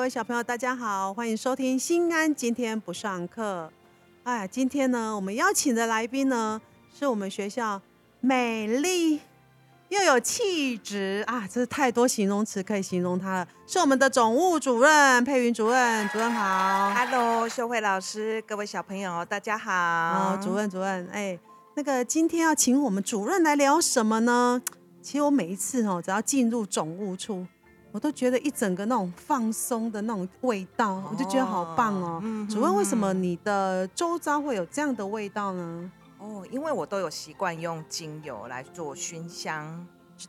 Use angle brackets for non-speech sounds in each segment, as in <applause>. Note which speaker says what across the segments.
Speaker 1: 各位小朋友，大家好，欢迎收听新安今天不上课。哎，今天呢，我们邀请的来宾呢，是我们学校美丽又有气质啊，这是太多形容词可以形容她了，是我们的总务主任佩云主任，主任好。
Speaker 2: Hello，秀慧老师，各位小朋友，大家好。
Speaker 1: 哦，主任，主任，哎，那个今天要请我们主任来聊什么呢？其实我每一次哦，只要进入总务处，我都觉得一整个那种放松的那种味道，我就觉得好棒哦。
Speaker 2: 嗯
Speaker 1: 主任，为什么
Speaker 2: 嗯
Speaker 1: 你的周遭会有这样的味道呢？
Speaker 2: 哦，因为我都有习惯用精油来做熏香，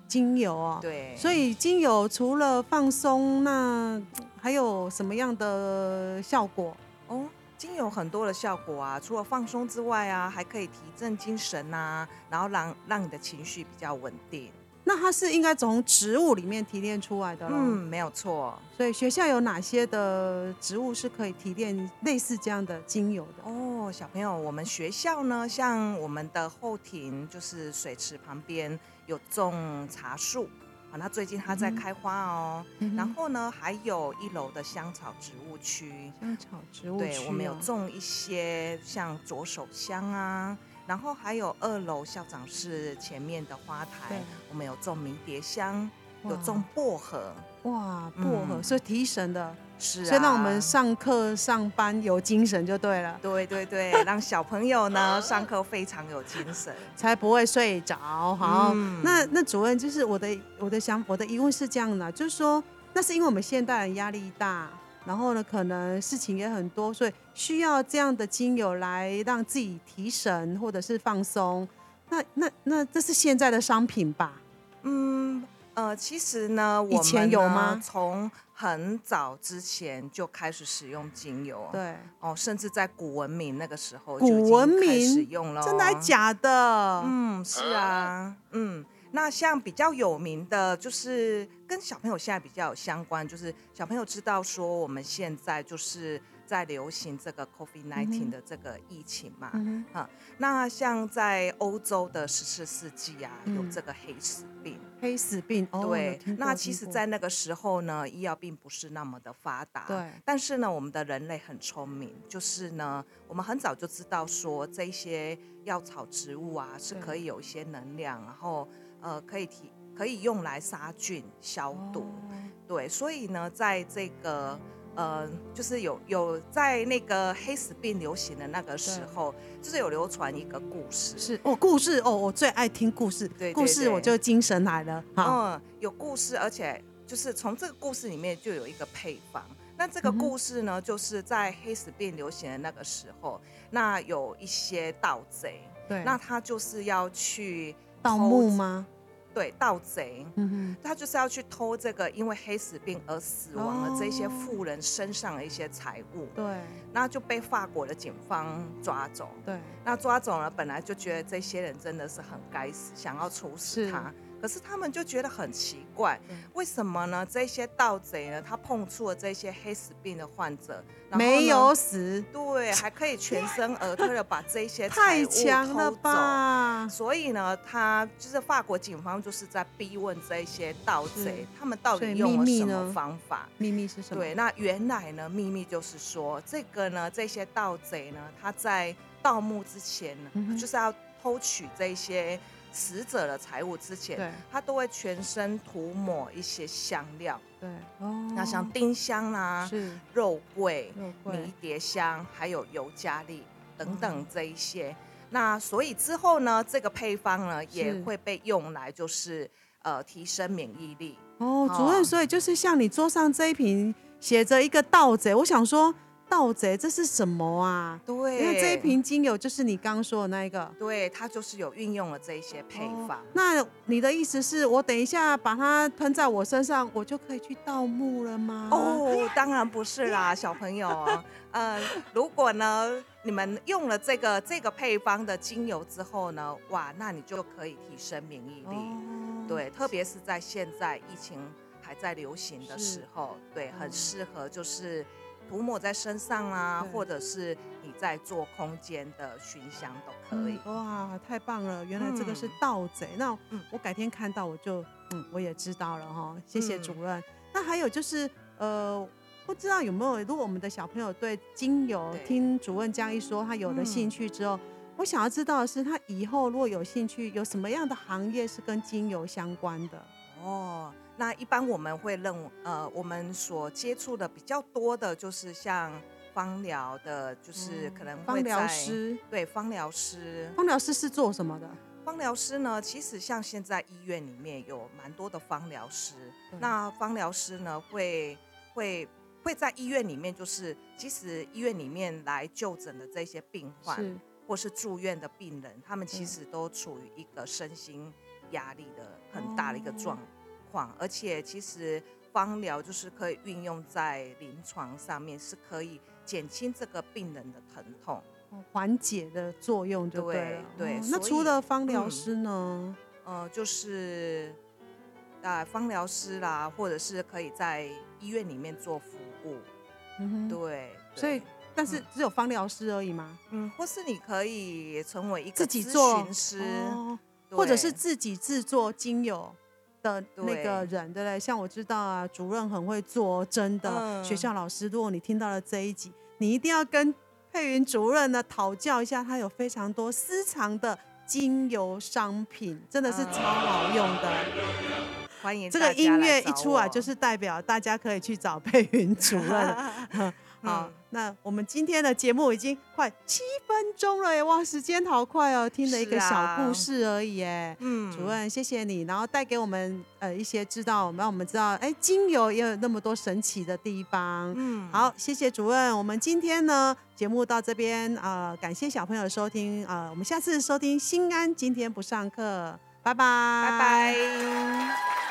Speaker 1: 精油哦，，
Speaker 2: 对，
Speaker 1: 所以精油除了放松，那还有什么样的效果？
Speaker 2: 哦，精油很多的效果啊，除了放松之外啊，还可以提振精神呐、然后让让你的情绪比较稳定。
Speaker 1: 那它是应该从植物里面提炼出来的咯
Speaker 2: 嗯，没有错。
Speaker 1: 所以学校有哪些的植物是可以提炼类似这样的精油的？
Speaker 2: 哦，小朋友，我们学校呢，像我们的后庭就是水池旁边有种茶树，啊，那最近它在开花哦。
Speaker 1: 嗯
Speaker 2: 然后呢，还有一楼的香草植物区，
Speaker 1: 香草植物
Speaker 2: 对，
Speaker 1: 区
Speaker 2: 我们有
Speaker 1: 哦
Speaker 2: 种一些像左手香啊，然后还有二楼校长室前面的花台，我们有种迷迭香，有种薄荷，
Speaker 1: 哇薄荷，
Speaker 2: 嗯
Speaker 1: 所以提神的，
Speaker 2: 是啊，
Speaker 1: 所以让我们上课上班有精神就对了，
Speaker 2: 对对对，<laughs> 让小朋友呢上课非常有精神。<laughs>
Speaker 1: 才不会睡着。好，
Speaker 2: 嗯
Speaker 1: 那那主任就是我的我的想我的疑问是这样的，就是说那是因为我们现代人压力大。然后呢，可能事情也很多，所以需要这样的精油来让自己提神或者是放松。那那那这是现在的商品吧？
Speaker 2: 嗯，呃，其实呢，我
Speaker 1: 以前有吗
Speaker 2: 从很早之前就开始使用精油，，
Speaker 1: 对，
Speaker 2: 哦，甚至在古文明那个时候就已
Speaker 1: 古文
Speaker 2: 经开始
Speaker 1: 明
Speaker 2: 用了，
Speaker 1: 真的还？假的？
Speaker 2: 嗯，是啊，嗯。那像比较有名的，就是跟小朋友现在比较有相关，就是小朋友知道说我们现在就是在流行这个 COVID
Speaker 1: 嗯
Speaker 2: nineteen 的这个疫情嘛，
Speaker 1: 嗯哼，
Speaker 2: 那像在欧洲的十四世纪啊，有
Speaker 1: 嗯
Speaker 2: 这个黑死病。
Speaker 1: 黑死病哦，
Speaker 2: 对那其实，在那个时候呢，医药并不是那么的发达。
Speaker 1: 对
Speaker 2: 但是呢，我们的人类很聪明，就是呢，我们很早就知道说这些药草植物啊是可以有一些能量，然后呃可以提可以用来杀菌消毒。
Speaker 1: 哦
Speaker 2: 对，所以呢，在这个呃，就是有有在那个黑死病流行的那个时候，就是有流传一个故事。
Speaker 1: 是哦，故事哦，我最爱听故事，
Speaker 2: 对对
Speaker 1: 故事我就精神来了。
Speaker 2: 嗯，有故事，而且就是从这个故事里面就有一个配方。那这个故事呢，就是在黑死病流行的那个时候，那有一些盗贼，
Speaker 1: 对，
Speaker 2: 那他就是要去
Speaker 1: 盗墓吗？
Speaker 2: 对，盗贼。
Speaker 1: 嗯
Speaker 2: 他就是要去偷这个因为黑死病而死亡的这些
Speaker 1: 哦
Speaker 2: 富人身上的一些财物，
Speaker 1: 哼，对
Speaker 2: 那就被法国的警方抓走。
Speaker 1: 对，
Speaker 2: 那抓走了，本来就觉得这些人真的是很该死，想要处死他。可是他们就觉得很奇怪
Speaker 1: 对，
Speaker 2: 为什么呢？这些盗贼呢，他碰触了这些黑死病的患者，
Speaker 1: 没有死，
Speaker 2: 对，还可以全身而退的把这些
Speaker 1: 太强了。吧？
Speaker 2: 所以呢，他就是法国警方就是在逼问这些盗贼，他们到底用了什么方法？
Speaker 1: 秘密是什么？
Speaker 2: 对，那原来呢，秘密就是说，这个呢，这些盗贼呢，他在盗墓之前呢，
Speaker 1: 嗯
Speaker 2: 就是要偷取这些死者的财物之前，
Speaker 1: 对。
Speaker 2: 他都会全身涂抹一些香料，
Speaker 1: 对。哦，
Speaker 2: 那像丁香啦、
Speaker 1: 是。
Speaker 2: 肉桂、迷迭香，还有尤加利等
Speaker 1: 哦
Speaker 2: 等这一些。那所以之后呢，这个配方呢也
Speaker 1: 是
Speaker 2: 会被用来就是呃提升免疫力。
Speaker 1: 哦，主任，
Speaker 2: 哦
Speaker 1: 所以就是像你桌上这一瓶写着一个盗贼，我想说盗贼这是什么啊？
Speaker 2: 对，
Speaker 1: 因为这一瓶精油就是你刚刚说的那一个。
Speaker 2: 对它就是有运用了这一些配方。
Speaker 1: 哦那你的意思是我等一下把它喷在我身上，我就可以去盗墓了吗？，
Speaker 2: 哦，当然不是啦，<laughs> 小朋友。呃，如果呢，你们用了这个这个配方的精油之后呢，哇，那你就可以提升免疫力。
Speaker 1: 哦，
Speaker 2: 对，特别是在现在疫情还在流行的时候，对，很
Speaker 1: 嗯
Speaker 2: 适合就是涂抹在身上啊，或者是你在做空间的熏香都可以。
Speaker 1: 嗯哇，太棒了！原来这个是
Speaker 2: 嗯
Speaker 1: 盗贼。那
Speaker 2: 嗯
Speaker 1: 我改天看到我就嗯，我也知道了哈。谢谢
Speaker 2: 嗯
Speaker 1: 主任。那还有就是呃，不知道有没有，如果我们的小朋友对精油
Speaker 2: 对
Speaker 1: 听主任这样一说，他有了兴
Speaker 2: 嗯
Speaker 1: 趣之后，我想要知道的是，他以后如果有兴趣，有什么样的行业是跟精油相关的？
Speaker 2: 哦，那一般我们会认，呃，我们所接触的比较多的就是像芳疗的，就是可能会
Speaker 1: 嗯芳疗
Speaker 2: 在
Speaker 1: 师，
Speaker 2: 对芳疗师。
Speaker 1: 芳疗师是做什么的？
Speaker 2: 芳疗师呢，其实像现在医院里面有蛮多的芳疗师，那芳疗师呢会会会在医院里面，就是即使医院里面来就诊的这些病患，
Speaker 1: 是
Speaker 2: 或是住院的病人，他们其实都处于一个身心压力的很大的一个状况，而且其实芳疗就是可以运用在临床上面，是可以减轻这个病人的疼痛。
Speaker 1: 哦缓解的作用就对了。
Speaker 2: 对对
Speaker 1: 哦那除了芳疗
Speaker 2: 嗯
Speaker 1: 师呢？
Speaker 2: 呃，就是啊，芳疗师啦，或者是可以在医院里面做服务，
Speaker 1: 嗯哼，
Speaker 2: 对，
Speaker 1: 所以但是只有芳疗师而已吗？
Speaker 2: 嗯，或是你可以成为一个
Speaker 1: 自己
Speaker 2: 咨
Speaker 1: 做
Speaker 2: 询师，
Speaker 1: 哦或者是自己制作精油的那个人，对不对？像我知道啊，主任很会做，哦真的。
Speaker 2: 嗯
Speaker 1: 学校老师，如果你听到了这一集，你一定要跟佩云主任呢讨教一下，他有非常多私藏的精油商品，真的是
Speaker 2: 嗯
Speaker 1: 超好用的。<laughs>
Speaker 2: 欢迎
Speaker 1: 这个音乐一出来，就是代表大家可以去找 <laughs> 佩云主任。<laughs> 好
Speaker 2: 嗯，
Speaker 1: 那我们今天的节目已经快七分钟了耶！哇，时间好快哦，听了一个小故事而已耶。
Speaker 2: 嗯
Speaker 1: 主任，谢谢你，然后带给我们呃一些知道，让我们知道，哎，精油也有那么多神奇的地方。
Speaker 2: 嗯，
Speaker 1: 好，谢谢主任。我们今天呢节目到这边，呃，感谢小朋友的收听，呃，我们下次收听心安今天不上课，拜拜，
Speaker 2: 拜拜。